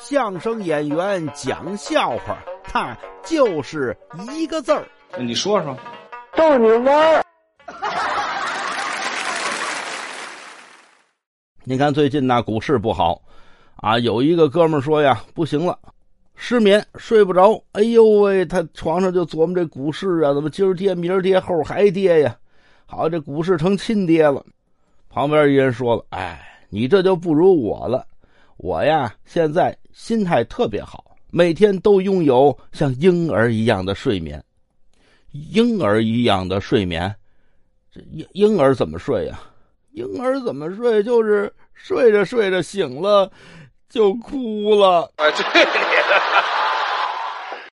相声演员讲笑话，他就是一个字儿。你说说，逗你玩儿。你看最近呢，股市不好啊，有一个哥们儿说呀，不行了，失眠睡不着。哎呦喂，他床上就琢磨这股市啊，怎么今儿跌明儿跌后还跌呀？好，这股市成亲爹了。旁边一人说了：“哎，你这就不如我了。我呀，现在心态特别好，每天都拥有像婴儿一样的睡眠。婴儿一样的睡眠，这婴婴儿怎么睡呀？婴儿怎么睡？就是睡着睡着醒了，就哭了。哎，这你。